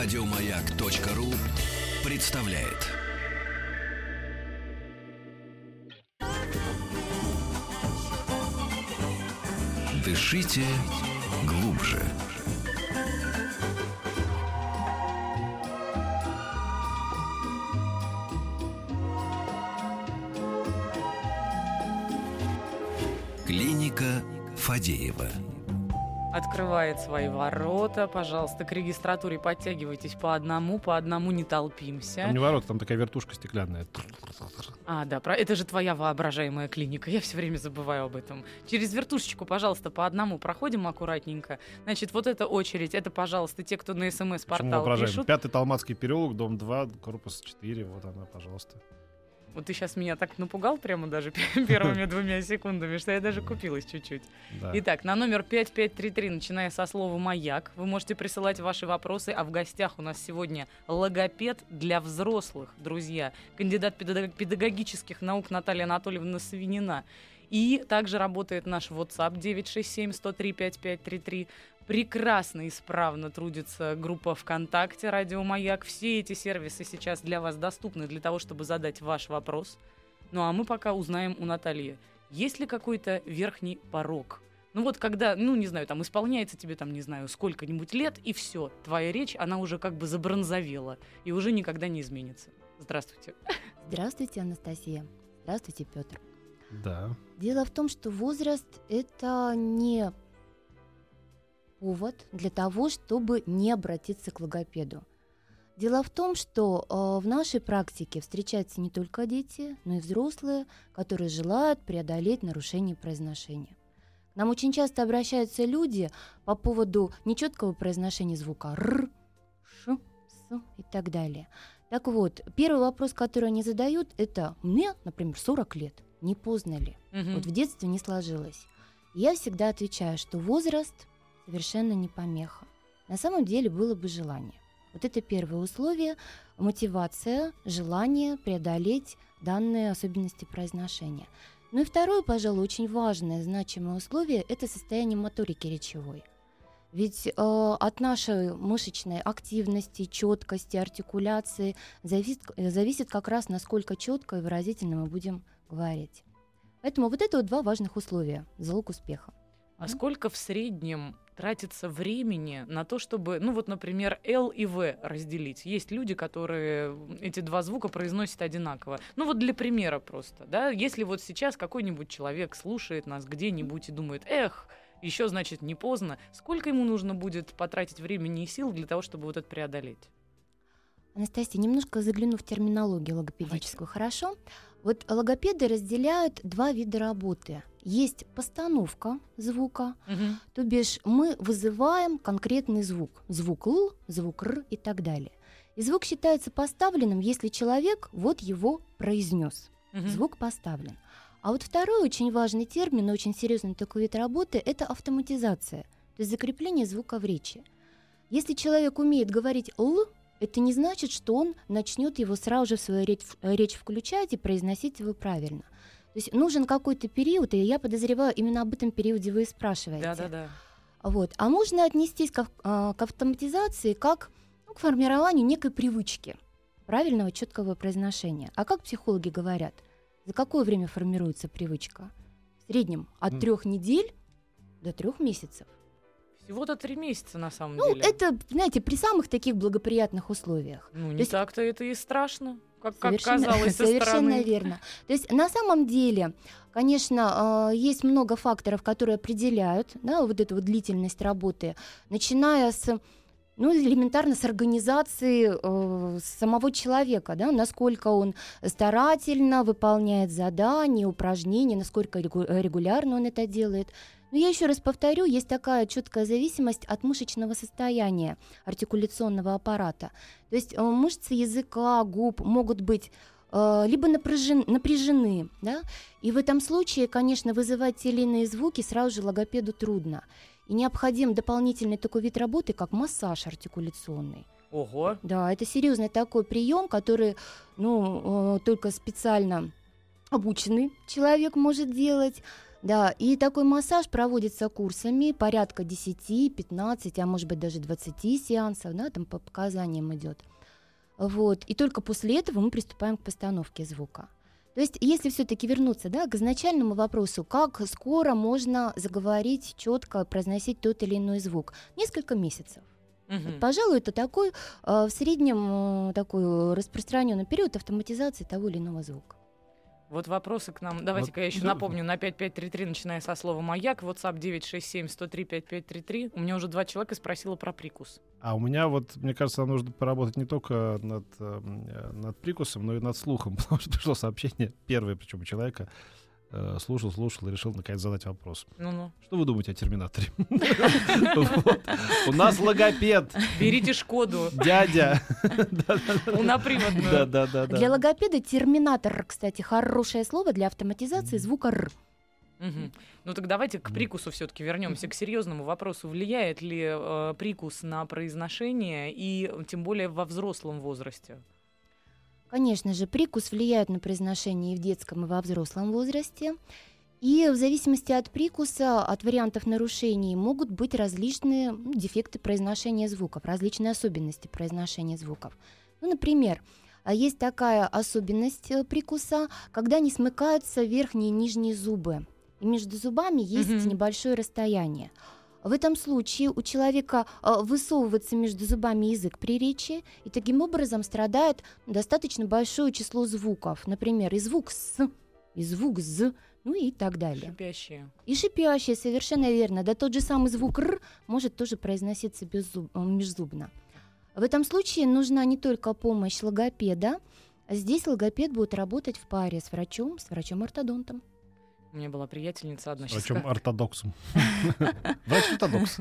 Радиомаяк.ру представляет. Дышите глубже. Клиника Фадеева. Открывает свои ворота, пожалуйста, к регистратуре подтягивайтесь по одному, по одному не толпимся. Там не ворота, там такая вертушка стеклянная. А, да, про... это же твоя воображаемая клиника, я все время забываю об этом. Через вертушечку, пожалуйста, по одному проходим аккуратненько. Значит, вот эта очередь, это, пожалуйста, те, кто на СМС-портал пишут. Пятый Талматский переулок, дом 2, корпус 4, вот она, пожалуйста. Вот ты сейчас меня так напугал прямо даже первыми двумя секундами, что я даже купилась чуть-чуть. Да. Итак, на номер 5533, начиная со слова «Маяк», вы можете присылать ваши вопросы, а в гостях у нас сегодня логопед для взрослых, друзья, кандидат педагогических наук Наталья Анатольевна Свинина. И также работает наш WhatsApp 967-103-5533 прекрасно, исправно трудится группа ВКонтакте «Радио Маяк». Все эти сервисы сейчас для вас доступны для того, чтобы задать ваш вопрос. Ну а мы пока узнаем у Натальи, есть ли какой-то верхний порог ну вот когда, ну не знаю, там исполняется тебе там, не знаю, сколько-нибудь лет, и все, твоя речь, она уже как бы забронзовела и уже никогда не изменится. Здравствуйте. Здравствуйте, Анастасия. Здравствуйте, Петр. Да. Дело в том, что возраст это не повод для того, чтобы не обратиться к логопеду. Дело в том, что э, в нашей практике встречаются не только дети, но и взрослые, которые желают преодолеть нарушение произношения. К нам очень часто обращаются люди по поводу нечеткого произношения звука р, ш, с и так далее. Так вот, первый вопрос, который они задают, это мне, например, 40 лет, не поздно ли? Угу. Вот в детстве не сложилось. Я всегда отвечаю, что возраст совершенно не помеха. На самом деле было бы желание. Вот это первое условие – мотивация, желание преодолеть данные особенности произношения. Ну и второе, пожалуй, очень важное, значимое условие – это состояние моторики речевой. Ведь э, от нашей мышечной активности, четкости, артикуляции зависит, зависит как раз, насколько четко и выразительно мы будем говорить. Поэтому вот это вот два важных условия – залог успеха. А mm-hmm. сколько в среднем тратится времени на то, чтобы, ну вот, например, L и V разделить. Есть люди, которые эти два звука произносят одинаково. Ну вот для примера просто, да, если вот сейчас какой-нибудь человек слушает нас где-нибудь и думает, эх, еще, значит, не поздно, сколько ему нужно будет потратить времени и сил для того, чтобы вот это преодолеть? Анастасия, немножко загляну в терминологию логопедическую, Давайте. хорошо? Вот логопеды разделяют два вида работы – есть постановка звука, угу. то бишь мы вызываем конкретный звук, звук л, звук р и так далее. И звук считается поставленным, если человек вот его произнес. Угу. Звук поставлен. А вот второй очень важный термин, очень серьезный такой вид работы, это автоматизация, то есть закрепление звука в речи. Если человек умеет говорить л, это не значит, что он начнет его сразу же в свою речь, речь включать и произносить его правильно. То есть нужен какой-то период, и я подозреваю, именно об этом периоде вы и спрашиваете. Да, да, да. Вот. А можно отнестись к, а, к автоматизации как ну, к формированию некой привычки правильного четкого произношения. А как психологи говорят, за какое время формируется привычка? В среднем от mm. трех недель до трех месяцев. Всего-то три месяца на самом ну, деле. Ну, это, знаете, при самых таких благоприятных условиях. Ну, не так-то это и страшно как, совершенно, как казалось со Совершенно стороны. верно. То есть на самом деле, конечно, э, есть много факторов, которые определяют да, вот эту вот длительность работы, начиная с ну, элементарно с организации э, самого человека, да, насколько он старательно выполняет задания, упражнения, насколько регулярно он это делает. Но я еще раз повторю, есть такая четкая зависимость от мышечного состояния артикуляционного аппарата. То есть э, мышцы языка, губ могут быть э, либо напряжен, напряжены, да, и в этом случае, конечно, вызывать те или иные звуки сразу же логопеду трудно. И необходим дополнительный такой вид работы, как массаж артикуляционный. Ого. Да, это серьезный такой прием, который, ну, э, только специально обученный человек может делать. Да, и такой массаж проводится курсами порядка 10, 15, а может быть даже 20 сеансов, да, там по показаниям идет. Вот. И только после этого мы приступаем к постановке звука. То есть, если все-таки вернуться да, к изначальному вопросу, как скоро можно заговорить четко, произносить тот или иной звук? Несколько месяцев. Мгм. Вот, пожалуй, это такой э, в среднем э, такой распространенный период автоматизации того или иного звука. Вот вопросы к нам. Давайте-ка я еще да. напомню на 5533, начиная со слова «Маяк», WhatsApp 967-103-5533. У меня уже два человека спросило про прикус. А у меня вот, мне кажется, нам нужно поработать не только над, эм, над прикусом, но и над слухом, потому что пришло сообщение, первое, причем у человека, слушал, слушал и решил наконец задать вопрос. Ну-ну. Что вы думаете о Терминаторе? У нас логопед, Берите Шкоду, дядя. унаприводную. Да, да, да, Для да. логопеда терминатор, кстати, хорошее слово для автоматизации звука «р». Мгм. Ну так давайте к прикусу все-таки вернемся, к серьезному вопросу. Влияет ли э, прикус на произношение и э, тем более во взрослом возрасте? Конечно же, прикус влияет на произношение и в детском, и во взрослом возрасте. И в зависимости от прикуса, от вариантов нарушений, могут быть различные ну, дефекты произношения звуков, различные особенности произношения звуков. Ну, например, а, есть такая особенность э, прикуса, когда не смыкаются верхние и нижние зубы. И между зубами есть Мгм. небольшое расстояние. В этом случае у человека а, высовывается между зубами язык при речи, и таким образом страдает достаточно большое число звуков. Например, и звук «с», и звук «з», ну и так далее. Шипящие. И шипящие, совершенно верно. Да тот же самый звук «р» может тоже произноситься беззуб- э, межзубно. В этом случае нужна не только помощь логопеда, здесь логопед будет работать в паре с врачом, с врачом-ортодонтом. У меня была приятельница одна. Врачом ска- ортодоксом. Врач-ортодокс.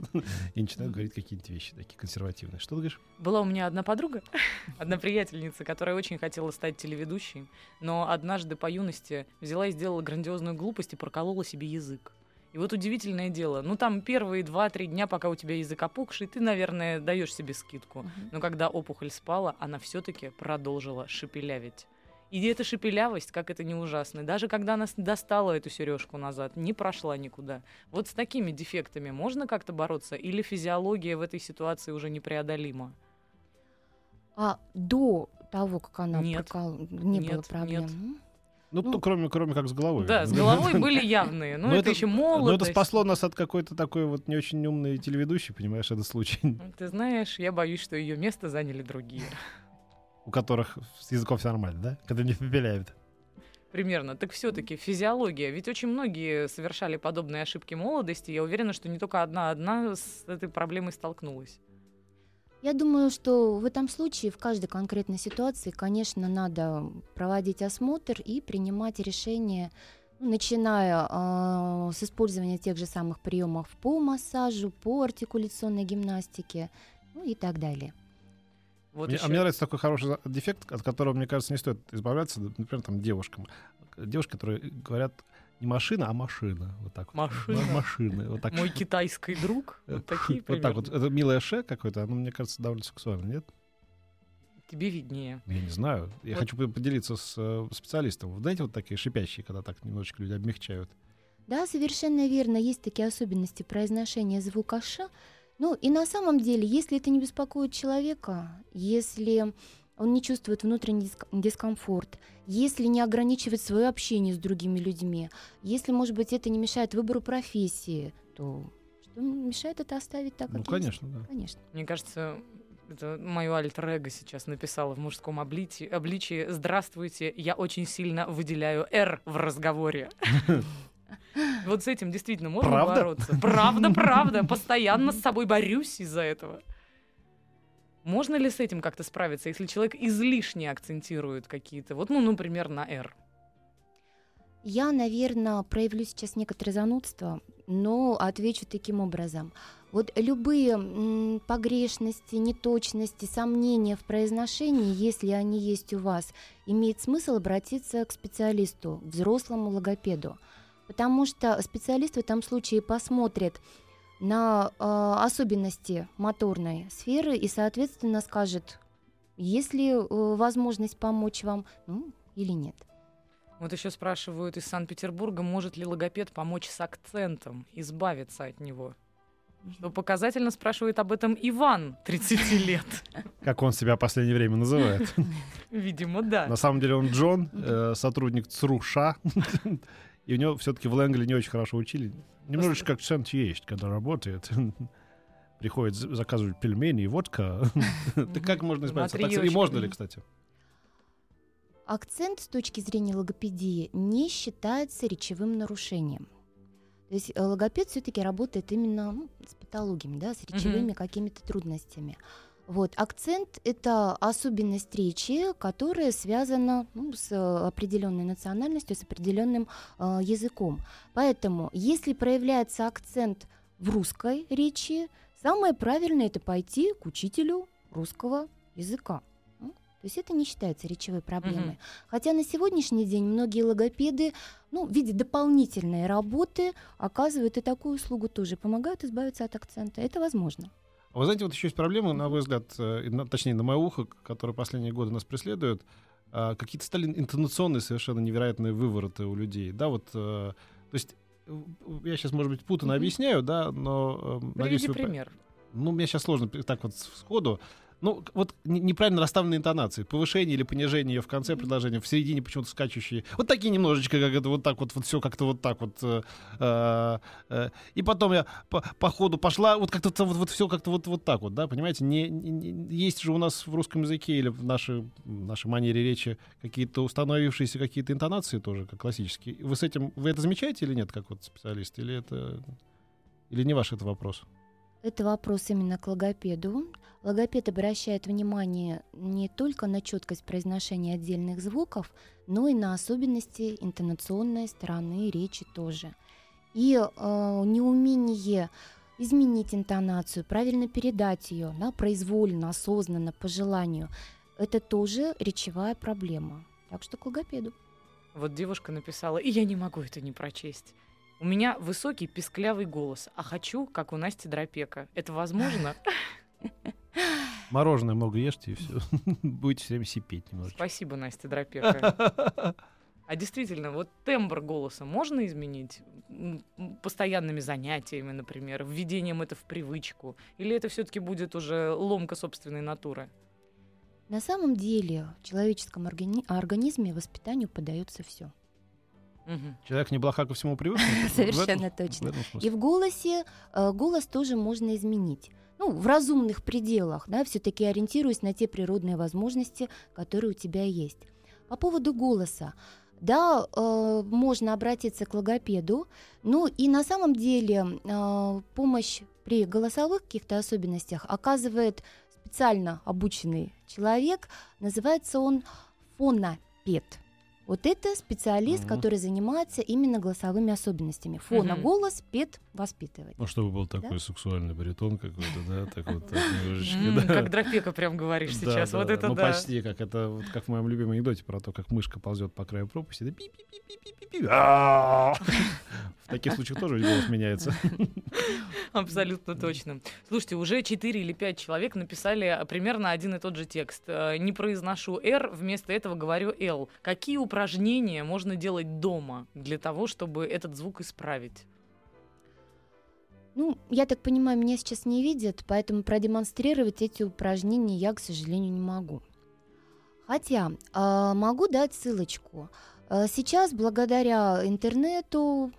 И начинают говорить какие-нибудь вещи такие консервативные. Что ты говоришь? Была у меня одна подруга, одна приятельница, которая очень хотела стать телеведущей, но однажды по юности взяла и сделала грандиозную глупость и проколола себе язык. И вот удивительное дело, ну там первые два-три дня, пока у тебя язык опухший, ты, наверное, даешь себе скидку. Но когда опухоль спала, она все-таки продолжила шепелявить. И эта шепелявость, как это не ужасно, даже когда она достала эту сережку назад, не прошла никуда. Вот с такими дефектами можно как-то бороться? Или физиология в этой ситуации уже непреодолима? А до того, как она Нет. прокол- не было Нет, проблем. нет. Ну, Ну, то кроме, кроме как с головой. Да, с головой были явные. Ну, Но это, еще молодость. Но это спасло нас от какой-то такой вот не очень умной телеведущей, понимаешь, этот случай, Ты знаешь, я боюсь, что ее место заняли другие. У которых с языком все нормально, да? Когда не попеляют. Примерно. Так все-таки физиология. Ведь очень многие совершали подобные ошибки молодости. Я уверена, что не только одна одна с этой проблемой столкнулась. Я думаю, что в этом случае, в каждой конкретной ситуации, конечно, надо проводить осмотр и принимать решения, ну, начиная а, с использования тех же самых приемов по массажу, по артикуляционной гимнастике, ну и так далее. Вот Мне- еще. а мне нравится такой хороший дефект, от которого, мне кажется, не стоит избавляться, например, там, девушкам. Девушки, которые говорят не машина, а машина. Вот так вот. Машина. Ма- Машины. Вот так. Мой китайский друг. Вот такие Вот так вот. Это милое ше какое-то, оно, мне кажется, довольно сексуально, нет? Тебе виднее. Я не знаю. Я Вот. хочу по- поделиться с э, специалистом. Вы знаете, вот такие шипящие, когда так немножечко люди обмягчают. Да, совершенно верно, есть такие особенности произношения звука «ш». Ну и на самом деле, если это не беспокоит человека, если он не чувствует внутренний диск- дискомфорт, если не ограничивает свое общение с другими людьми, если, может быть, это не мешает выбору профессии, то что мешает это оставить так, Ну, как есть? конечно, да. Конечно. Мне кажется, это мое альтер-эго сейчас написала в мужском обличии, обличии «Здравствуйте, я очень сильно выделяю «Р» в разговоре». Вот с этим действительно можно Правда? бороться. Правда, правда. Постоянно с собой борюсь из-за этого. Можно ли с этим как-то справиться, если человек излишне акцентирует какие-то, вот, ну, например, на «Р»? Я, наверное, проявлю сейчас некоторое занудство, но отвечу таким образом. Вот любые погрешности, неточности, сомнения в произношении, если они есть у вас, имеет смысл обратиться к специалисту, к взрослому логопеду. Потому что специалист в этом случае посмотрит на э, особенности моторной сферы и, соответственно, скажет, есть ли э, возможность помочь вам ну, или нет. Вот еще спрашивают из Санкт-Петербурга, может ли логопед помочь с акцентом, избавиться от него. Что показательно спрашивает об этом Иван, 30 лет. Как он себя в последнее время называет. Видимо, да. На самом деле он Джон, э, сотрудник ЦРУШа. И у него все-таки в Лэнгли не очень хорошо учили. Немножечко акцент есть, когда работает. Приходит заказывать пельмени и водка. Ты как можно избавиться от акцента? И можно ли, кстати? Акцент с точки зрения логопедии не считается речевым нарушением. То есть э, логопед все-таки работает именно ну, с патологиями, да, с речевыми какими-то трудностями. Вот. Акцент — это особенность речи, которая связана ну, с определенной национальностью, с определенным э, языком. Поэтому, если проявляется акцент в русской речи, самое правильное — это пойти к учителю русского языка. М? То есть это не считается речевой проблемой. Мгм. Хотя на сегодняшний день многие логопеды ну, в виде дополнительной работы оказывают и такую услугу тоже, помогают избавиться от акцента. Это возможно. Вы знаете, вот еще есть проблема, на мой взгляд, э, точнее, на мое ухо, которая последние годы нас преследует. А, Какие-то стали интонационные совершенно невероятные вывороты у людей. Да, вот, э, то есть, э, я сейчас, может быть, путанно Мгм. объясняю, да, но... э, надеюсь, Приведи вы пример. Ну, мне сейчас сложно так вот сходу. Ну, вот не- неправильно расставленные интонации. Повышение или понижение ее в конце предложения, в середине почему-то скачущие. Вот такие немножечко, как это вот так вот, вот все как-то вот так вот. э, э, э. И потом я по, по ходу пошла, вот как-то вот, вот все как-то вот, вот так вот, да, понимаете? Не- не- есть же у нас в русском языке или в нашей, в нашей манере речи какие-то установившиеся какие-то интонации тоже, как классические. Вы с этим, вы это замечаете или нет, как вот специалист? Или это, или не ваш это вопрос? Это вопрос именно к логопеду. Логопед обращает внимание не только на четкость произношения отдельных звуков, но и на особенности интонационной стороны речи тоже. И э, неумение изменить интонацию, правильно передать ее, да, произвольно, осознанно, по желанию, это тоже речевая проблема. Так что к логопеду. Вот девушка написала, и я не могу это не прочесть. У меня высокий писклявый голос, а хочу, как у Насти Дропека. Это возможно? Мороженое много ешьте, и все. Будете все время сипеть немножечко. Спасибо, Настя Дропека. А действительно, вот тембр голоса можно изменить постоянными занятиями, например, введением это в привычку? Или это все-таки будет уже ломка собственной натуры? На самом деле в человеческом органи- организме воспитанию подается все. Мгм. Человек не блоха ко всему привык. в Совершенно этом- точно. в этом И в голосе э, голос тоже можно изменить. Ну, в разумных пределах, да, все-таки ориентируясь на те природные возможности, которые у тебя есть. По поводу голоса. Да, э, можно обратиться к логопеду, ну и на самом деле э, помощь при голосовых каких-то особенностях оказывает специально обученный человек, называется он фонопед. Вот это специалист, Мгм. который занимается именно голосовыми особенностями. Фона Мгм. голос, пед воспитывать. Ну, чтобы был Да? такой сексуальный баритон какой-то, да, так вот так немножечко, да. Как Дропека прям говоришь Да, сейчас. да, Вот да. это ну, да. почти как это, вот как в моем любимом анекдоте про то, как мышка ползет по краю пропасти. да пи-пи-пи-пи-пи-пи. А! В таких случаях тоже голос меняется. Абсолютно точно. Слушайте, уже 4 или 5 человек написали а, примерно один и тот же текст. Э, Не произношу «р», вместо этого говорю «л». Какие упражнения можно делать дома для того, чтобы этот звук исправить? Ну, я так понимаю, меня сейчас не видят, поэтому продемонстрировать эти упражнения я, к сожалению, не могу. Хотя а, могу дать ссылочку. А, Сейчас, благодаря интернету,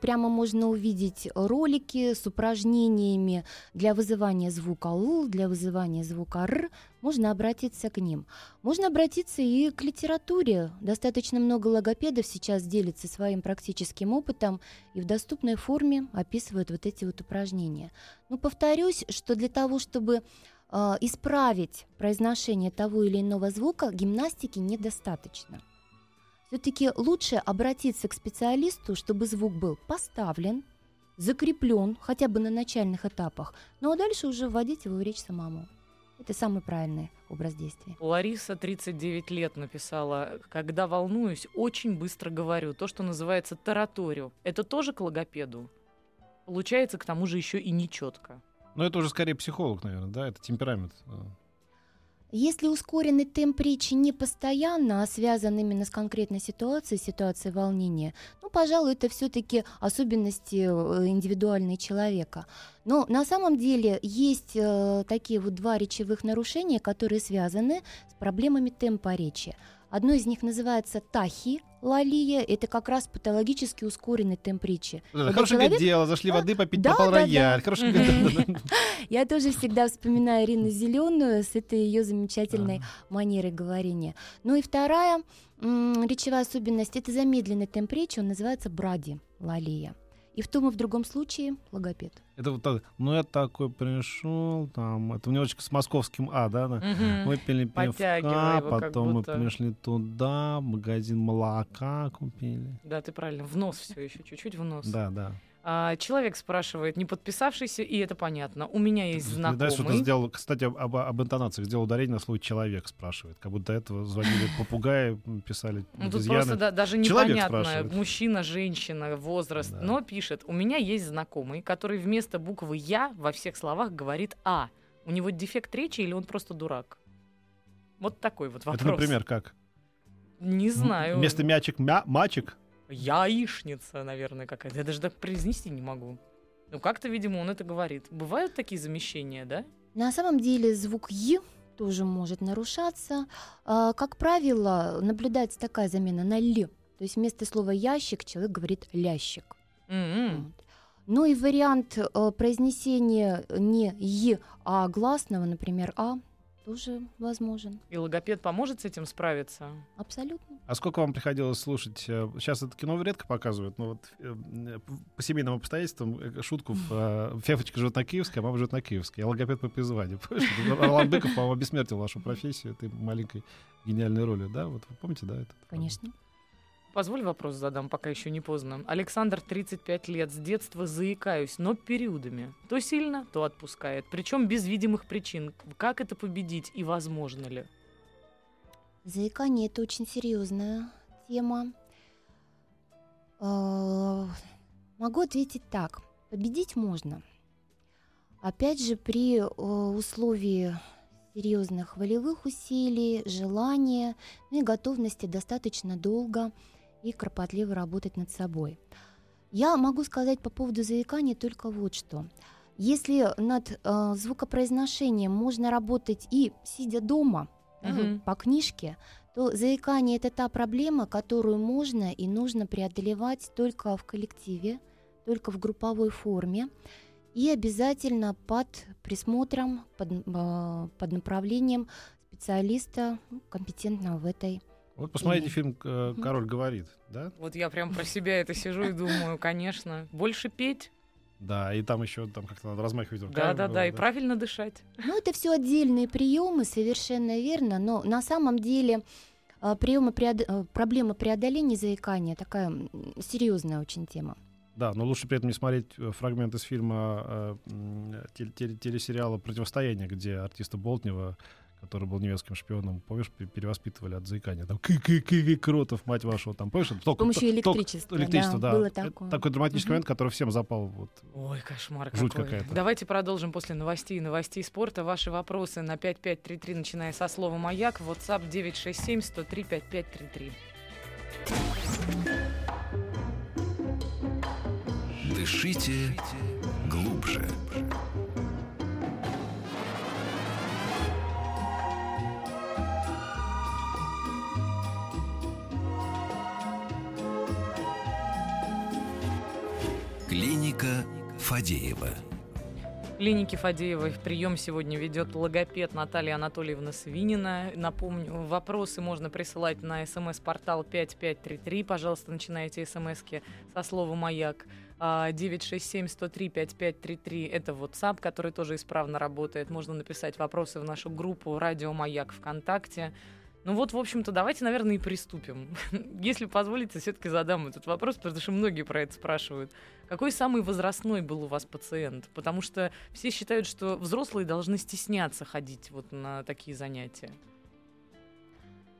прямо можно увидеть ролики с упражнениями для вызывания звука «л», для вызывания звука «р». Можно обратиться к ним. Можно обратиться и к литературе. Достаточно много логопедов сейчас делятся своим практическим опытом и в доступной форме описывают вот эти вот упражнения. Но повторюсь, что для того, чтобы э, исправить произношение того или иного звука, гимнастики недостаточно. Все-таки лучше обратиться к специалисту, чтобы звук был поставлен, закреплен хотя бы на начальных этапах, ну а дальше уже вводить его в речь самому. Это самый правильный образ действия. Лариса, 39 лет, написала, когда волнуюсь, очень быстро говорю. То, что называется тараторю. Это тоже к логопеду? Получается, к тому же еще и нечетко. Но это уже скорее психолог, наверное, да? Это темперамент. Если ускоренный темп речи не постоянно, а связан именно с конкретной ситуацией, ситуацией волнения, ну, пожалуй, это все-таки особенности э, индивидуальной человека. Но на самом деле есть э, такие вот два речевых нарушения, которые связаны с проблемами темпа речи. Одно из них называется тахи, лалия, это как раз патологически ускоренный темп речи. Да, хорошее человек... дело, зашли воды попить, да, попал да, рояль. да. Хорошее дело. Я тоже всегда вспоминаю Ирину Зеленую с этой ее замечательной манерой говорения. Ну и вторая речевая особенность это замедленный темп речи, он называется бради лалия. И в том и в другом случае логопед. Это вот так, ну я такой пришел, там, это немножечко с московским А, да, да? Мгм. Выпили пивка, его, потом мы будто. пришли туда, магазин молока купили. Да, ты правильно. В нос все еще, чуть-чуть в нос. Да, да. А, человек спрашивает, не подписавшийся, и это понятно. У меня есть Знаешь, что ты знакомый. сделал, кстати, об, об- об интонациях, сделал ударение на слово «человек» спрашивает. Как будто до этого звонили попугаи, писали Ну, тут просто да- даже непонятно, мужчина, женщина, возраст. Да. Но пишет, у меня есть знакомый, который вместо буквы «я» во всех словах говорит «а». У него дефект речи или он просто дурак? Вот такой вот вопрос. Это, например, как? Не знаю. М- Вместо мячик мя мачик? Яичница, наверное, какая-то. Я даже так произнести не могу. Ну, как-то, видимо, он это говорит. Бывают такие замещения, да? На самом деле звук «й» тоже может нарушаться. А, Как правило, наблюдается такая замена на «л». То есть вместо слова «ящик» человек говорит «лящик». М-м. Вот. Ну и вариант э, произнесения не «й», а гласного, например, «а», тоже возможен. И логопед поможет с этим справиться? Абсолютно. А сколько вам приходилось слушать? э, Сейчас это кино редко показывают, но вот э, э, по семейным обстоятельствам шутку Фефочка живет на Киевской, а мама живет на Киевской. Я логопед по призванию. Орлан Быков, по-моему, обессмертил вашу профессию этой маленькой гениальной роли, да? Вот вы помните, да? Это? Конечно. Позволь вопрос задам, пока еще не поздно. Александр, 35 лет, с детства заикаюсь, но периодами. То сильно, то отпускает. Причем без видимых причин. Как это победить и возможно ли? Заикание – это очень серьезная тема. Э, Могу ответить так. Победить можно. Опять же, при э, условии серьезных волевых усилий, желания, ну и готовности достаточно долго и кропотливо работать над собой. Я могу сказать по поводу заикания только вот что. Если над э, звукопроизношением можно работать и сидя дома, Мгм. по книжке, то заикание это та проблема, которую можно и нужно преодолевать только в коллективе, только в групповой форме и обязательно под присмотром, под, э, под направлением специалиста ну, компетентного в этой. Вот посмотрите Или- фильм э. «Король говорит», да? Вот я прям про себя это сижу и думаю, конечно, больше петь, Да, и там еще там как-то надо размахивать руками. да-да-да, было, и правильно дышать. Ну, это все отдельные приемы, совершенно верно, но на самом деле э, приемы преод- э, проблема преодоления заикания такая серьезная очень тема. Да, но лучше при этом не смотреть фрагмент из фильма э, телесериала «Противостояние», где артиста Болтнева, который был немецким шпионом, помнишь, пе- перевоспитывали от заикания. Там ки ки ки кротов, мать вашу, там, помнишь? это С только- помощью электричества. электричество, да. Было Это такое. такой драматический Мгм. момент, который всем запал. Вот. Ой, кошмар Жуть какой. какая-то. Давайте продолжим после новостей и новостей спорта. Ваши вопросы на 5533, начиная со слова «Маяк», WhatsApp 967 103 5533. Дышите глубже. Клиника Фадеева. Клиники Фадеевой прием сегодня ведет логопед Наталья Анатольевна Свинина. Напомню, вопросы можно присылать на смс-портал 5533. Пожалуйста, начинайте смски со слова «Маяк». А, 967-103-5533 — это WhatsApp, который тоже исправно работает. Можно написать вопросы в нашу группу «Радио Маяк» ВКонтакте. Ну вот, в общем-то, давайте, наверное, и приступим. Если позволите, все-таки задам этот вопрос, потому что многие про это спрашивают. Какой самый возрастной был у вас пациент? Потому что все считают, что взрослые должны стесняться ходить вот на такие занятия.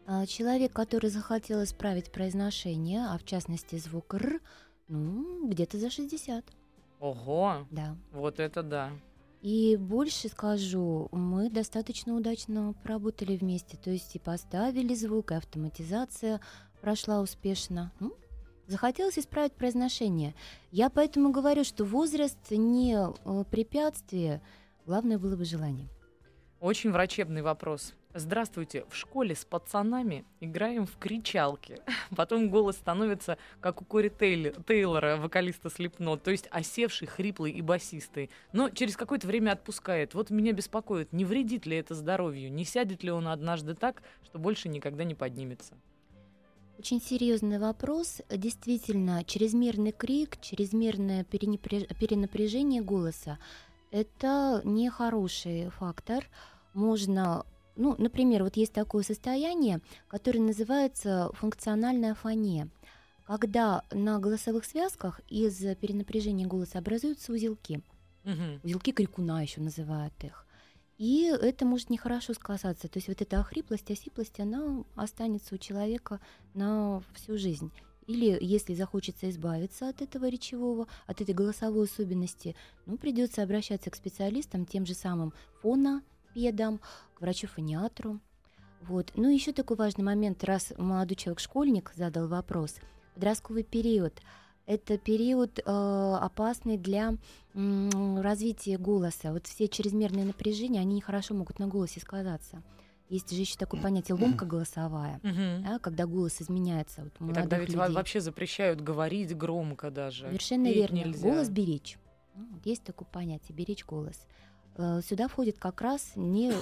А, Человек, который захотел исправить произношение, а в частности звук «р», ну, где-то за 60, Ого, да. вот это да. И больше скажу, мы достаточно удачно поработали вместе. То есть и поставили звук, и автоматизация прошла успешно. Ну, захотелось исправить произношение. Я поэтому говорю, что возраст не э, препятствие, главное было бы желание. Очень врачебный вопрос. Здравствуйте, в школе с пацанами играем в кричалки. Потом голос становится, как у Кори Тейлор, Тейлора, вокалиста Слепно, то есть осевший, хриплый и басистый. Но через какое-то время отпускает. Вот меня беспокоит, не вредит ли это здоровью, не сядет ли он однажды так, что больше никогда не поднимется. Очень серьезный вопрос. Действительно, чрезмерный крик, чрезмерное перенапряжение голоса – это нехороший фактор. Можно ну, например, вот есть такое состояние, которое называется функциональная фония, когда на голосовых связках из перенапряжения голоса образуются узелки. Угу. Узелки крикуна еще называют их. И это может нехорошо сказаться. То есть вот эта охриплость, осиплость, она останется у человека на всю жизнь. Или если захочется избавиться от этого речевого, от этой голосовой особенности, ну, придется обращаться к специалистам, тем же самым фона, логопедам, к врачу-фониатру. Вот. Ну, еще такой важный момент, раз молодой человек-школьник задал вопрос. Подростковый период – это период э, опасный для э, развития голоса. Вот все чрезмерные напряжения, они нехорошо могут на голосе сказаться. Есть же еще такое понятие ломка голосовая, да, когда голос изменяется. Вот, И тогда ведь людей. вообще запрещают говорить громко даже. Совершенно верно. Нельзя. Голос беречь. Есть такое понятие беречь голос. Э, сюда входит как раз не э,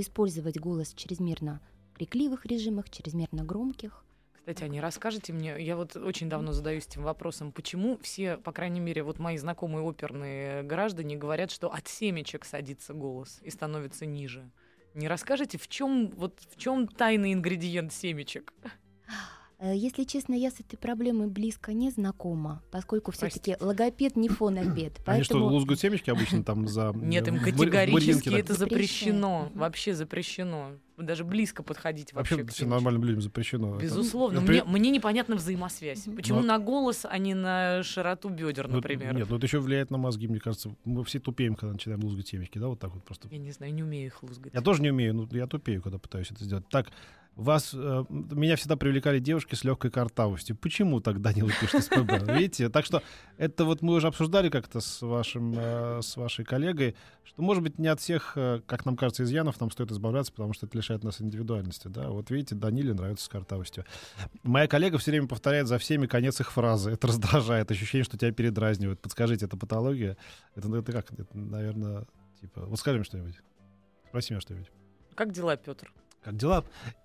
использовать голос чрезмерно крикливых режимах, чрезмерно громких. Кстати, Аня, расскажите мне, я вот очень давно задаюсь этим вопросом, почему все, по крайней мере, вот мои знакомые оперные граждане говорят, что от семечек садится голос и становится ниже. Не расскажете, в чем вот в чем тайный ингредиент семечек? Э, если честно, я с этой проблемой близко не знакома, поскольку все-таки логопед не фонопед. Поэтому... Они что, лузгают семечки обычно там за... Нет, им категорически это запрещено. Вообще запрещено. Даже близко подходить вообще. Вообще все нормальным людям запрещено. Безусловно. Мне, мне непонятна взаимосвязь. Почему на голос, а не на широту бедер, например? Нет, ну это еще влияет на мозги, мне кажется. Мы все тупеем, когда начинаем лузгать семечки, да, вот так вот просто. Я не знаю, не умею их лузгать. Я тоже не умею, но я тупею, когда пытаюсь это сделать. Так, вас, э, меня всегда привлекали девушки с легкой картавостью. Почему тогда не пишет СПБ? Видите? Так что это вот мы уже обсуждали как-то с, вашим, э, с вашей коллегой, что, может быть, не от всех, э, как нам кажется, изъянов нам стоит избавляться, потому что это лишает нас индивидуальности. Да? Вот видите, Даниле нравится с картавостью. Моя коллега все время повторяет за всеми конец их фразы. Это раздражает. Ощущение, что тебя передразнивают. Подскажите, это патология? Это, это как? Это, наверное, типа... Вот скажи мне что-нибудь. Спроси меня что-нибудь. Как дела, Петр? Как дела?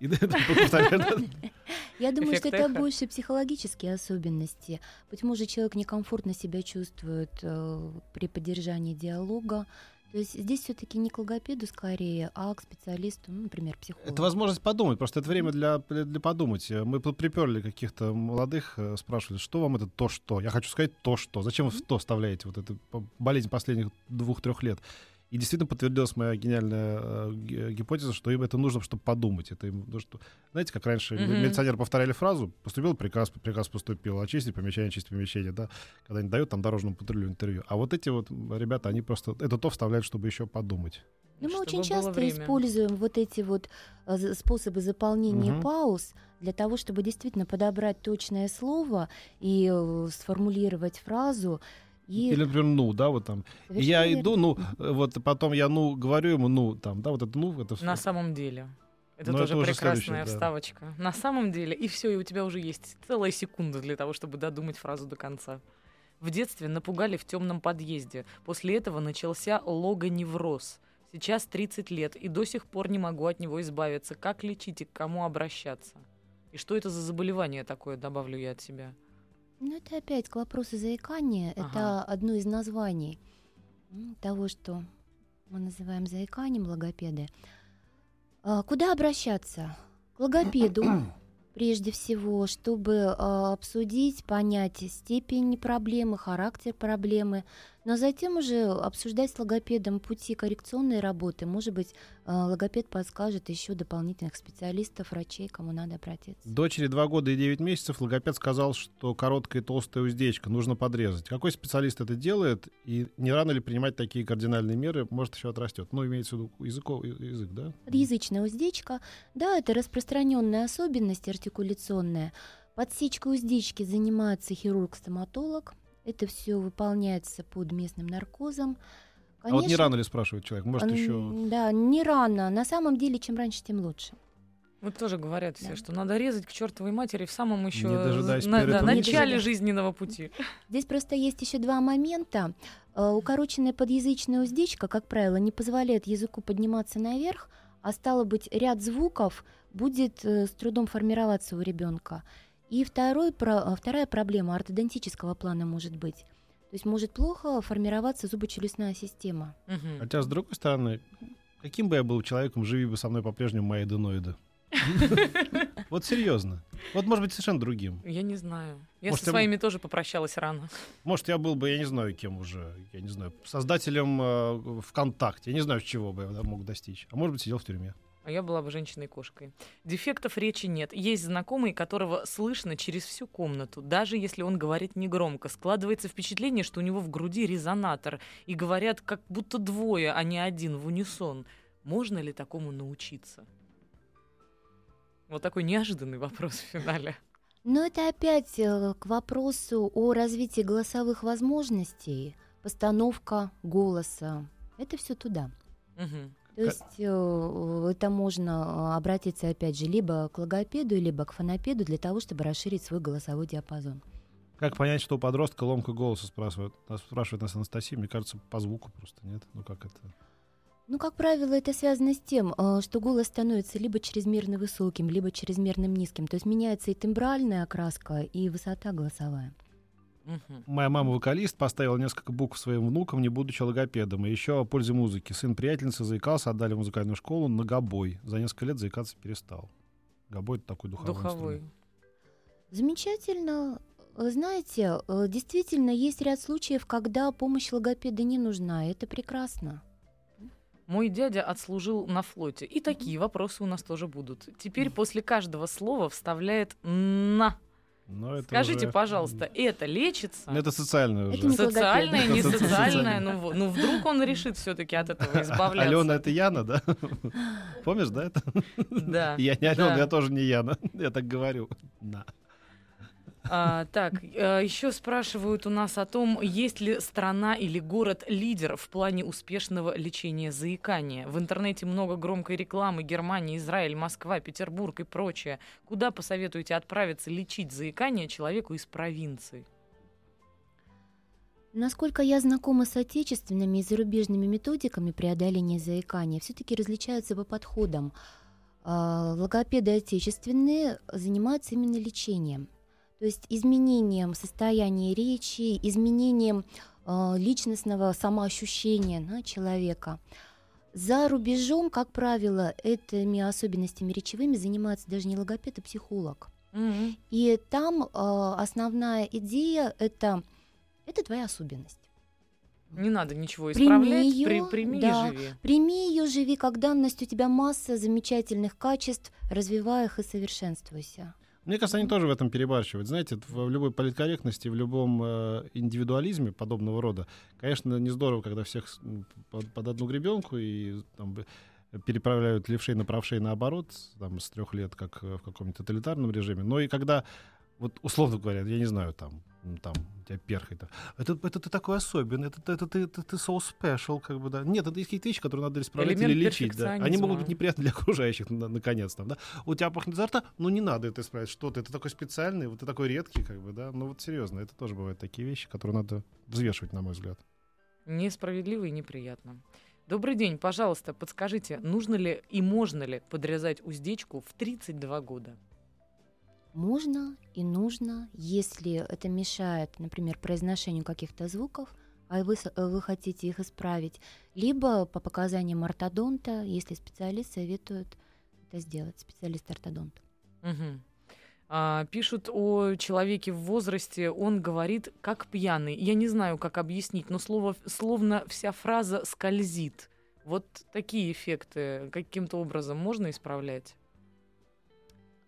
Я думаю, что это больше психологические особенности. Почему же человек некомфортно себя чувствует э, при поддержании диалога. То есть здесь все-таки не к логопеду скорее, а к специалисту, ну, например, психологу. Это возможность подумать, просто это время для, для подумать. Мы приперли каких-то молодых, э, спрашивали, что вам это то, что? Я хочу сказать то, что. Зачем вы в то вставляете? Вот это болезнь последних двух-трех лет. И действительно подтвердилась моя гениальная э, гипотеза, что им это нужно, чтобы подумать. Это им, ну, что, знаете, как раньше mm-hmm. милиционеры повторяли фразу, поступил приказ, приказ поступил, очистить помещение, очистить помещение, да, когда они дают там дорожному патрулю интервью. А вот эти вот ребята, они просто это то вставляют, чтобы еще подумать. Ну, мы очень часто используем вот эти вот э, способы заполнения угу. пауз для того, чтобы действительно подобрать точное слово и э, сформулировать фразу. И... Или, например, ну, да, вот там. Совершенно я верно. иду, ну, вот потом я ну говорю ему, ну, там, да, вот это ну, это На самом деле. Это Но тоже это прекрасная вставочка. Да. На самом деле, и все, и у тебя уже есть целая секунда для того, чтобы додумать фразу до конца. В детстве напугали в темном подъезде. После этого начался логоневроз. Сейчас 30 лет, и до сих пор не могу от него избавиться. Как лечить и к кому обращаться? И что это за заболевание такое, добавлю я от себя? Ну, это опять к вопросу заикания. Ага. Это одно из названий того, что мы называем заиканием логопеды. А, куда обращаться? К логопеду, прежде всего, чтобы а, обсудить, понять степень проблемы, характер проблемы. Но затем уже обсуждать с логопедом пути коррекционной работы. Может быть, э, логопед подскажет еще дополнительных специалистов, врачей, кому надо обратиться. Дочери 2 года и 9 месяцев логопед сказал, что короткая и толстая уздечка нужно подрезать. Какой специалист это делает? И не рано ли принимать такие кардинальные меры? Может, еще отрастет. Ну, имеется в виду языков, язык, да? Подъязычная уздечка, да, это распространенная особенность артикуляционная. Подсечкой уздечки занимается хирург-стоматолог. Это все выполняется под местным наркозом. А вот не рано ли спрашивает человек? Может, еще... Да, не рано. На самом деле, чем раньше, тем лучше. Вот тоже говорят все, Да. что надо резать к чертовой матери в самом еще на- да, начале жизненного пути. Здесь просто есть еще два момента. Э, Укороченная подъязычная уздечка, как правило, не позволяет языку подниматься наверх, а стало быть, ряд звуков будет э, с трудом формироваться у ребенка. И второй, про- а, вторая проблема ортодонтического плана может быть. То есть может плохо формироваться зубочелюстная система. Мгм. Хотя, с другой стороны, каким бы я был человеком, живи бы со мной по-прежнему мои аденоиды. Вот серьезно. Вот, может быть, совершенно другим. Я не знаю. Я Может, со я- своими тоже попрощалась рано. Может, я был бы, я не знаю, кем уже, я не знаю, создателем э, ВКонтакте. Я не знаю, чего бы я мог достичь. А может быть, сидел в тюрьме. А я была бы женщиной-кошкой. Дефектов речи нет. Есть знакомый, которого слышно через всю комнату. Даже если он говорит негромко. Складывается впечатление, что у него в груди резонатор. И говорят, как будто двое, а не один, в унисон. Можно ли такому научиться? Вот такой неожиданный вопрос в финале. Но это опять э, к вопросу о развитии голосовых возможностей, постановка голоса. Это все туда. Мгм. То есть э, это можно э, обратиться, опять же, либо к логопеду, либо к фонопеду для того, чтобы расширить свой голосовой диапазон. Как понять, что у подростка ломка голоса, спрашивает, нас- спрашивает нас Анастасия. Мне кажется, по звуку просто нет. Ну как это? Ну, как правило, это связано с тем, э, что голос становится либо чрезмерно высоким, либо чрезмерно низким. То есть меняется и тембральная окраска, и высота голосовая. Мгм. Моя мама вокалист, поставила несколько букв своим внукам, не будучи логопедом. И еще о пользе музыки. Сын приятельницы заикался, отдали в музыкальную школу на гобой. За несколько лет заикаться перестал. Гобой — это такой духовой, Духовой. инструмент. Замечательно. Знаете, э, действительно, есть ряд случаев, когда помощь логопеда не нужна. Это прекрасно. Мой дядя отслужил на флоте. И такие вопросы у нас тоже будут. Теперь после каждого слова вставляет «на». Но это Скажите, уже- пожалуйста, это лечится? Это социальное Это уже. не Социальное, не Это социальное. социальное. Ну, ну, вдруг он решит все-таки от этого избавляться. Алена — это Яна, да? Помнишь, да, это? Да. Я не Алена, Да. я тоже не Яна. Я так говорю. Да. А, так, еще спрашивают у нас о том, есть ли страна или город-лидер в плане успешного лечения заикания. В интернете много громкой рекламы. Германия, Израиль, Москва, Петербург и прочее. Куда посоветуете отправиться лечить заикание человеку из провинции? Насколько я знакома с отечественными и зарубежными методиками преодоления заикания, все-таки различаются по подходам. А, Логопеды отечественные занимаются именно лечением, то есть изменением состояния речи, изменением а, личностного самоощущения да, человека. За рубежом, как правило, этими особенностями речевыми занимается даже не логопед, а психолог. Мгм. И там а, основная идея это это твоя особенность. Не надо ничего Прими исправлять, её, при- прими да. и живи. Прими ее, живи как данность, у тебя масса замечательных качеств, развивай их и совершенствуйся. Мне кажется, они тоже в этом перебарщивают. Знаете, в любой политкорректности, в любом э, индивидуализме подобного рода, конечно, не здорово, когда всех под, одну гребенку и там, переправляют левшей на правшей наоборот, там, с трех лет, как э, в каком-нибудь тоталитарном режиме. Но и когда, вот условно говоря, я не знаю, там, там, у тебя перхой, там, это, это ты такой особенный, это, это, ты, это ты so special, как бы, да. Нет, это есть какие-то вещи, которые надо исправлять Элемент или лечить, да. Они могут быть неприятны для окружающих, на- наконец, там, да. У тебя пахнет изо рта, ну не надо это исправить, что ты, ты такой специальный, вот ты такой редкий, как бы, да. Ну вот серьезно, это тоже бывают такие вещи, которые надо взвешивать, на мой взгляд. Несправедливо и неприятно. Добрый день, пожалуйста, подскажите, нужно ли и можно ли подрезать уздечку в 32 года? Можно и нужно, если это мешает, например, произношению каких-то звуков, а вы, вы хотите их исправить, либо по показаниям ортодонта, если специалист советует это сделать, специалист-ортодонт. Мгм. А, пишут о человеке в возрасте, он говорит как пьяный. Я не знаю, как объяснить, но слово, словно вся фраза скользит. Вот такие эффекты каким-то образом можно исправлять?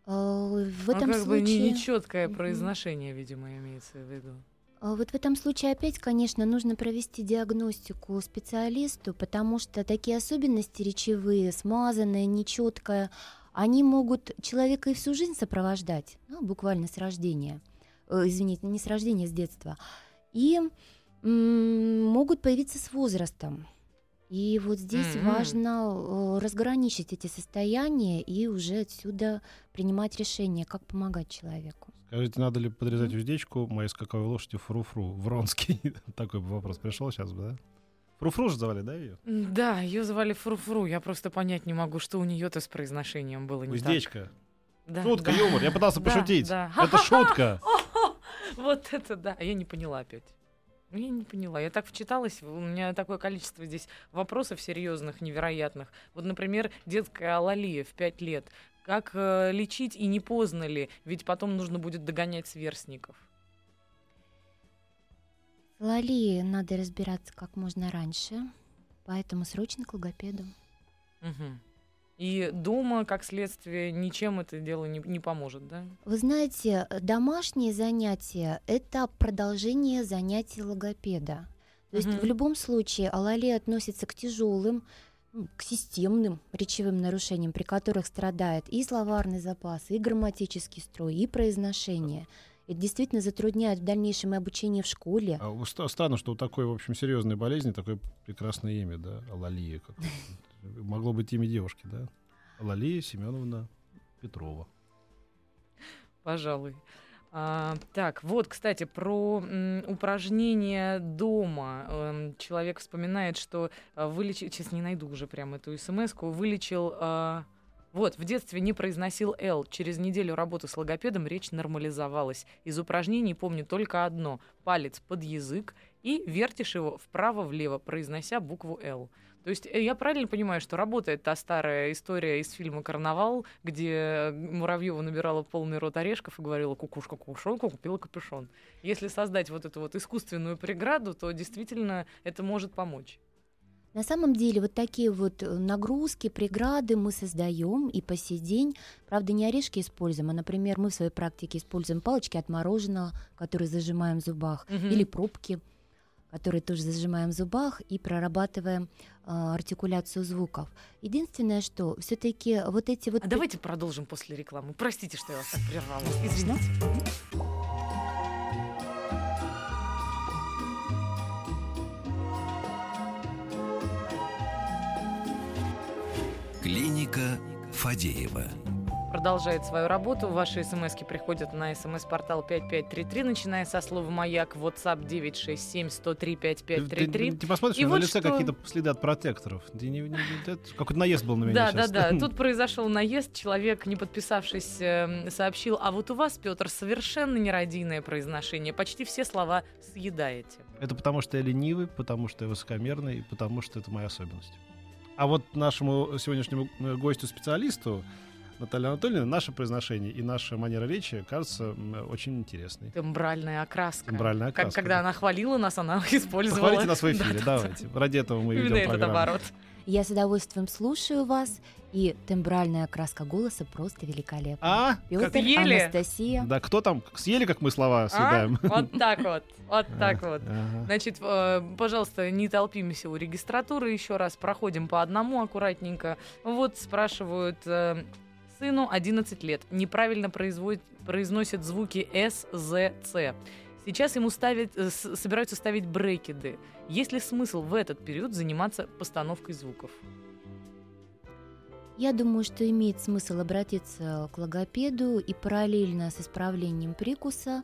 А, В Ну, этом как бы случае... нечеткое Мгм. произношение, видимо, имеется в виду. А Вот в этом случае опять, конечно, нужно провести диагностику специалисту, потому что такие особенности речевые, смазанные, нечеткое, они могут человека и всю жизнь сопровождать, ну, буквально с рождения. Э, извините, не с рождения, а с детства. И м, могут появиться с возрастом. И вот здесь М. важно э, разграничить эти состояния и уже отсюда принимать решение, как помогать человеку. Скажите, надо ли подрезать уздечку моей скаковой лошади Фру-Фру? Вронский. Такой бы вопрос пришел сейчас бы, да? Фру-Фру же звали, да, ее? Да, ее звали Фру-Фру. Я просто понять не могу, что у нее-то с произношением было не так. Уздечка. Да, Шутка, да. юмор. Я пытался Да, пошутить. да. Это шутка. Вот это да. Я не поняла опять. Ну, Я не поняла. Я так вчиталась, у меня такое количество здесь вопросов серьезных, невероятных. Вот, например, детская алалия в 5 лет. Как э, лечить и не поздно ли? Ведь потом нужно будет догонять сверстников. Лали надо разбираться как можно раньше, поэтому срочно к логопеду. Мгм. И дома, как следствие, ничем это дело не, не поможет, да? Вы знаете, э, домашние занятия – это продолжение занятий логопеда. То есть Мгм. в любом случае алали относится к тяжелым, м, к системным речевым нарушениям, при которых страдает и словарный запас, и грамматический строй, и произношение. Это действительно затрудняет в дальнейшем и обучение в школе. А странно, что у такой, в общем, серьезной болезни такое прекрасное имя, да? Алалия. Могло быть имя девушки, да? Алалия Семеновна Петрова. Пожалуй. А, так, вот, кстати, про м, упражнения дома. Эм, человек вспоминает, что а, вылечил... Сейчас не найду уже прям эту смс Вылечил... а, вот, в детстве не произносил «Л». Через неделю работы с логопедом речь нормализовалась. Из упражнений помню только одно. Палец под язык и вертишь его вправо-влево, произнося букву «Л». То есть э, я правильно понимаю, что работает та старая история из фильма «Карнавал», где Муравьева набирала полный рот орешков и говорила «кукушка кукушонку купила капюшон». Если создать вот эту вот искусственную преграду, то действительно это может помочь. На самом деле вот такие вот э, нагрузки, преграды мы создаем и по сей день. Правда, не орешки используем, а, например, мы в своей практике используем палочки от мороженого, которые зажимаем в зубах, Мгм. или пробки, которые тоже зажимаем в зубах и прорабатываем а, артикуляцию звуков. Единственное, что все-таки вот эти вот... А давайте продолжим после рекламы. Простите, что я вас так прервала. Извините. Клиника Фадеева. Продолжает свою работу. Ваши смс приходят на смс-портал 5533, начиная со слова «Маяк», WhatsApp 967 103 Ты, 5533. ты- посмотришь, И на вот лице что- какие-то следы от протекторов. Ты не- не- не- Какой-то наезд был на меня Да, да, сейчас. да. Тут произошел наезд. Человек, не подписавшись, эм, сообщил, а вот у вас, Петр, совершенно нерадийное произношение. Почти все слова съедаете. Это потому, что я ленивый, потому что я высокомерный, и потому что это моя особенность. А вот нашему сегодняшнему э, гостю-специалисту, Наталье Анатольевне, наше произношение и наша манера речи кажется очень интересной. Тембральная окраска. Тембральная Как, окраска, когда да. она хвалила нас, она использовала... Похвалите нас в эфире, Да-да-да. давайте. Ради этого мы Именно ведем этот программу. оборот. Я с удовольствием слушаю вас, и тембральная окраска голоса просто великолепна. А? Петр, Как- Съели? Анастасия. Да, кто там? Съели, как мы слова А? съедаем? Вот так вот. Вот так вот. Ага. Значит, э, пожалуйста, не толпимся у регистратуры еще раз, проходим по одному аккуратненько. Вот спрашивают, э, сыну 11 лет, неправильно производит, произносит звуки С, З, Ц. Сейчас ему ставят, э, собираются ставить брекеды. Есть ли смысл в этот период заниматься постановкой звуков? Я думаю, что имеет смысл обратиться к логопеду и параллельно с исправлением прикуса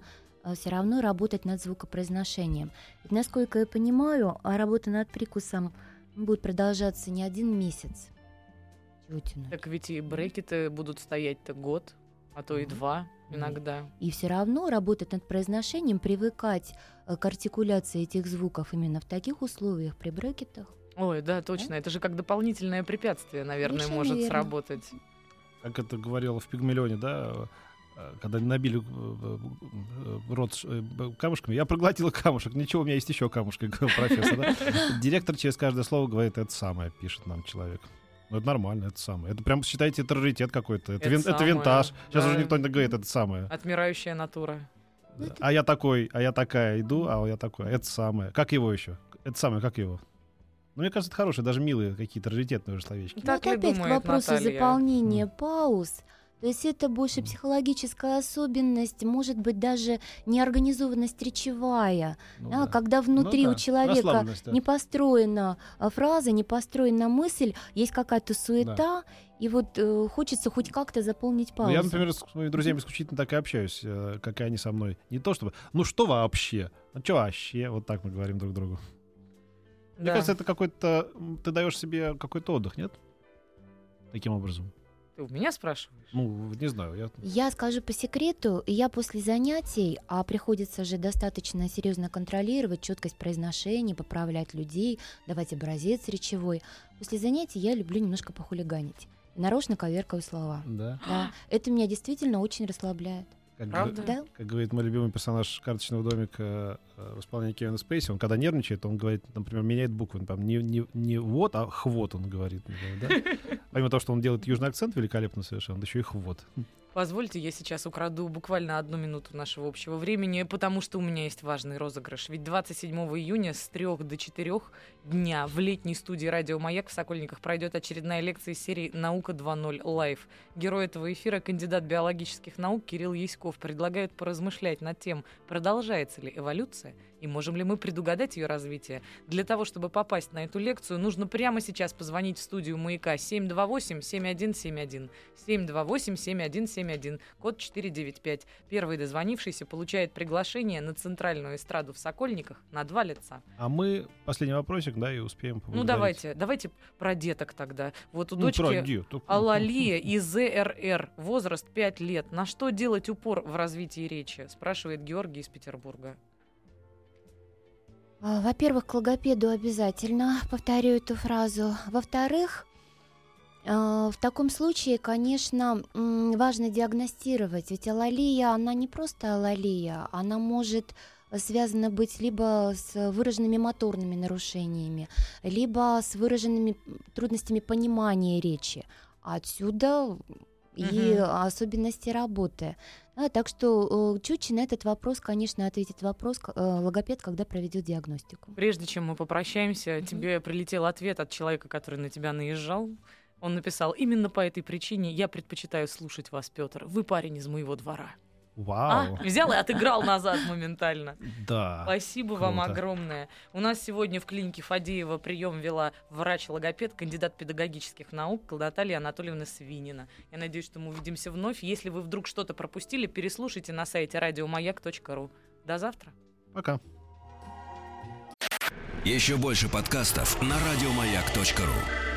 все равно работать над звукопроизношением. Ведь, насколько я понимаю, работа над прикусом будет продолжаться не один месяц. Тетину. Так ведь и брекеты будут стоять-то год, а то и два иногда. И все равно работать над произношением, привыкать э, к артикуляции этих звуков именно в таких условиях при брекетах. Ой, да, точно. Это же как дополнительное препятствие, наверное, Совершенно может верно. сработать. Как это говорил в Пигмалионе, да? э, когда набили э, рот камушками, я проглотил камушек. Ничего, у меня есть еще камушек, говорил профессор. да. Директор через каждое слово говорит, это самое, пишет нам человек. Ну, это нормально, это самое. Это прям, считайте, это раритет какой-то. Это, Это вин- это винтаж. Сейчас да. уже никто не говорит, это самое. Отмирающая натура. Ну, Да. А я такой, а я такая иду, а я такой. Это самое. Как его еще? Это самое, как его? Ну, мне кажется, это хорошие, даже милые какие-то раритетные уже словечки. Ну, Так это ли опять к вопросу Наталья? заполнения М. пауз. То есть это больше психологическая особенность, может быть, даже неорганизованность речевая, Ну да, да. когда внутри Ну у да, человека расслабленность, да. не построена а, фраза, не построена мысль, есть какая-то суета, и вот э, хочется хоть как-то заполнить Ну, паузу. я, например, с своими друзьями исключительно так и общаюсь, э, как и они со мной. Не то чтобы, ну что вообще? Ну что вообще? Вот так мы говорим друг другу. Мне Да. кажется, это какой-то... Ты даешь себе какой-то отдых, нет? Таким образом. Ты у меня спрашиваешь? Ну, не знаю. Я... Я скажу по секрету, я после занятий, а приходится же достаточно серьезно контролировать четкость произношения, поправлять людей, давать образец речевой. После занятий я люблю немножко похулиганить. Нарочно коверкаю слова. Да. Да, это меня действительно очень расслабляет. Как, Правда? Да? как говорит мой любимый персонаж карточного домика э, в исполнении Кевина Спейси, он когда нервничает, он говорит, например, меняет буквы. Там не, не, не вот, а хвот он говорит. например, да? Помимо того, что он делает южный акцент великолепно совершенно, еще и хвот. Позвольте, я сейчас украду буквально одну минуту нашего общего времени, потому что у меня есть важный розыгрыш. Ведь 27 июня с 3 до 4 дня в летней студии «Радио Маяк» в Сокольниках пройдет очередная лекция из серии «Наука 2.0 Лайв». Герой этого эфира, кандидат биологических наук Кирилл Яськов, предлагает поразмышлять над тем, продолжается ли эволюция и можем ли мы предугадать ее развитие. Для того, чтобы попасть на эту лекцию, нужно прямо сейчас позвонить в студию «Маяка» 728-7171. 728-7171, код 495. Первый дозвонившийся получает приглашение на центральную эстраду в Сокольниках на два лица. А мы последний вопросик, да, и успеем Ну давайте, давайте про деток тогда. Вот у Ну, дочки. Алалия из ЗРР, возраст 5 лет. На что делать упор в развитии речи? Спрашивает Георгий из Петербурга. А, Во-первых, к логопеду обязательно повторю эту фразу. Во-вторых, а, в таком случае, конечно, важно диагностировать. Ведь алалия, она не просто алалия, она может связана быть либо с выраженными моторными нарушениями, либо с выраженными трудностями понимания речи. Отсюда и особенности работы. Да, так что э, чуть на этот вопрос, конечно, ответит вопрос э, логопед, когда проведет диагностику. Прежде чем мы попрощаемся, Мгм. тебе прилетел ответ от человека, который на тебя наезжал. Он написал, именно по этой причине я предпочитаю слушать вас, Петр. Вы парень из моего двора. Вау. А, взял и отыграл назад моментально. Да. Спасибо вам круто. огромное. У нас сегодня в клинике Фадеева прием вела врач-логопед, кандидат педагогических наук Наталья Анатольевна Свинина. Я надеюсь, что мы увидимся вновь. Если вы вдруг что-то пропустили, переслушайте на сайте радиомаяк.ру. До завтра. Пока. Еще больше подкастов на радиомаяк.ру.